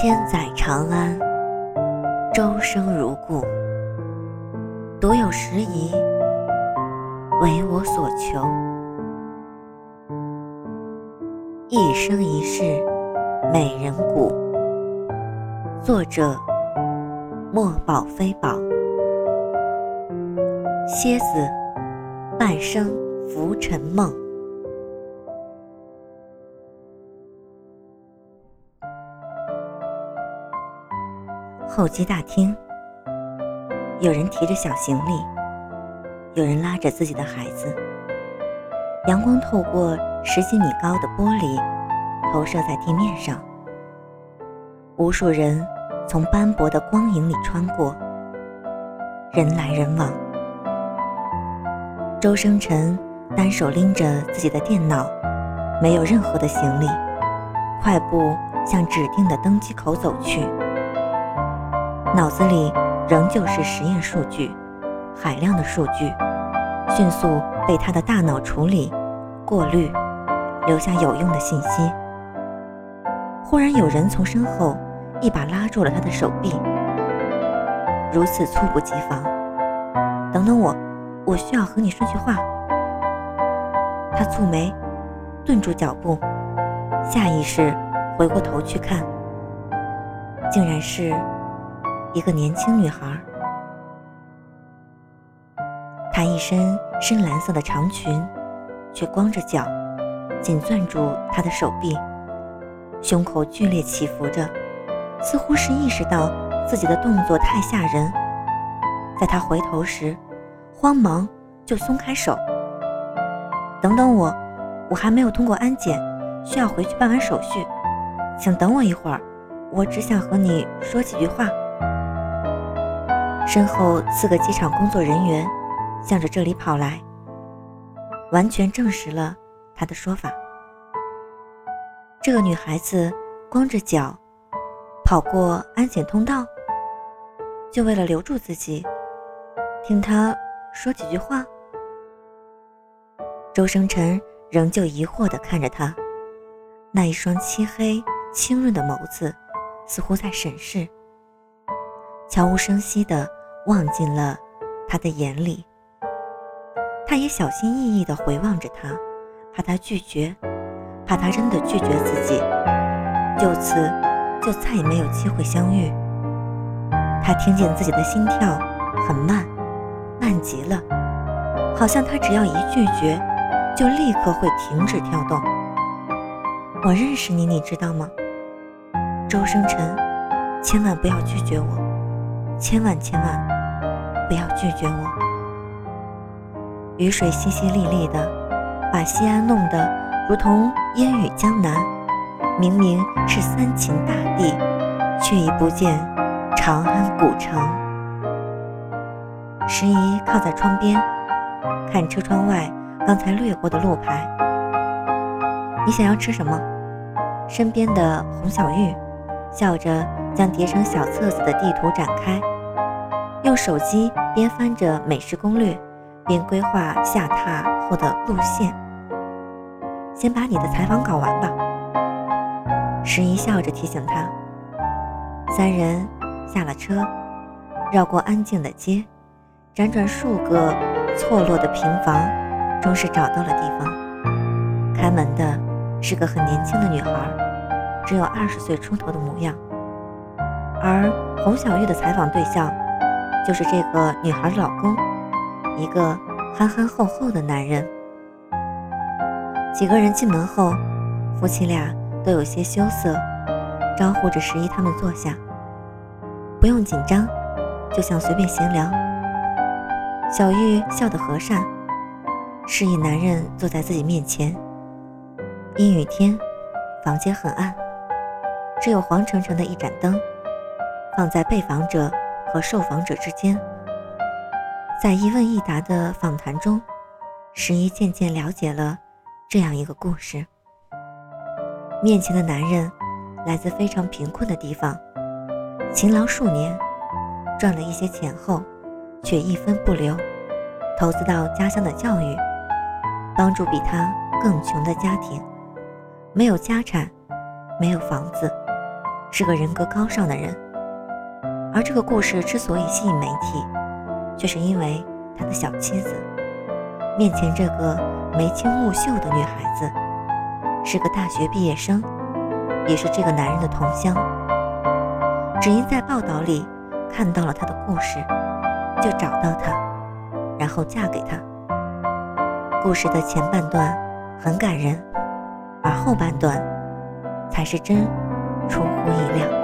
千载长安，周生如故。独有时宜，为我所求。一生一世，美人骨。作者：墨宝非宝。蝎子，半生浮沉梦。候机大厅，有人提着小行李，有人拉着自己的孩子。阳光透过十几米高的玻璃，投射在地面上。无数人从斑驳的光影里穿过，人来人往。周生辰单手拎着自己的电脑，没有任何的行李，快步向指定的登机口走去。脑子里仍旧是实验数据，海量的数据，迅速被他的大脑处理、过滤，留下有用的信息。忽然有人从身后一把拉住了他的手臂，如此猝不及防。等等我，我需要和你说句话。他蹙眉，顿住脚步，下意识回过头去看，竟然是。一个年轻女孩，她一身深蓝色的长裙，却光着脚，紧攥住他的手臂，胸口剧烈起伏着，似乎是意识到自己的动作太吓人。在他回头时，慌忙就松开手。等等我，我还没有通过安检，需要回去办完手续，请等我一会儿，我只想和你说几句话。身后四个机场工作人员向着这里跑来，完全证实了他的说法。这个女孩子光着脚跑过安检通道，就为了留住自己，听他说几句话。周生辰仍旧疑惑地看着他，那一双漆黑清润的眸子似乎在审视，悄无声息地。望进了他的眼里，他也小心翼翼地回望着他，怕他拒绝，怕他真的拒绝自己，就此就再也没有机会相遇。他听见自己的心跳很慢，慢极了，好像他只要一拒绝，就立刻会停止跳动。我认识你，你知道吗？周生辰，千万不要拒绝我，千万千万。不要拒绝我。雨水淅淅沥沥的，把西安弄得如同烟雨江南。明明是三秦大地，却已不见长安古城。时宜靠在窗边，看车窗外刚才掠过的路牌。你想要吃什么？身边的洪小玉笑着将叠成小册子的地图展开。用手机边翻着美食攻略，边规划下榻后的路线。先把你的采访搞完吧。石一笑着提醒他。三人下了车，绕过安静的街，辗转数个错落的平房，终是找到了地方。开门的是个很年轻的女孩，只有二十岁出头的模样。而洪小玉的采访对象。就是这个女孩的老公，一个憨憨厚厚的男人。几个人进门后，夫妻俩都有些羞涩，招呼着十一他们坐下。不用紧张，就像随便闲聊。小玉笑得和善，示意男人坐在自己面前。阴雨天，房间很暗，只有黄澄澄的一盏灯，放在被访者。和受访者之间，在一问一答的访谈中，十一渐渐了解了这样一个故事：面前的男人来自非常贫困的地方，勤劳数年，赚了一些钱后，却一分不留，投资到家乡的教育，帮助比他更穷的家庭，没有家产，没有房子，是个人格高尚的人。而这个故事之所以吸引媒体，却是因为他的小妻子面前这个眉清目秀的女孩子，是个大学毕业生，也是这个男人的同乡。只因在报道里看到了他的故事，就找到他，然后嫁给他。故事的前半段很感人，而后半段才是真出乎意料。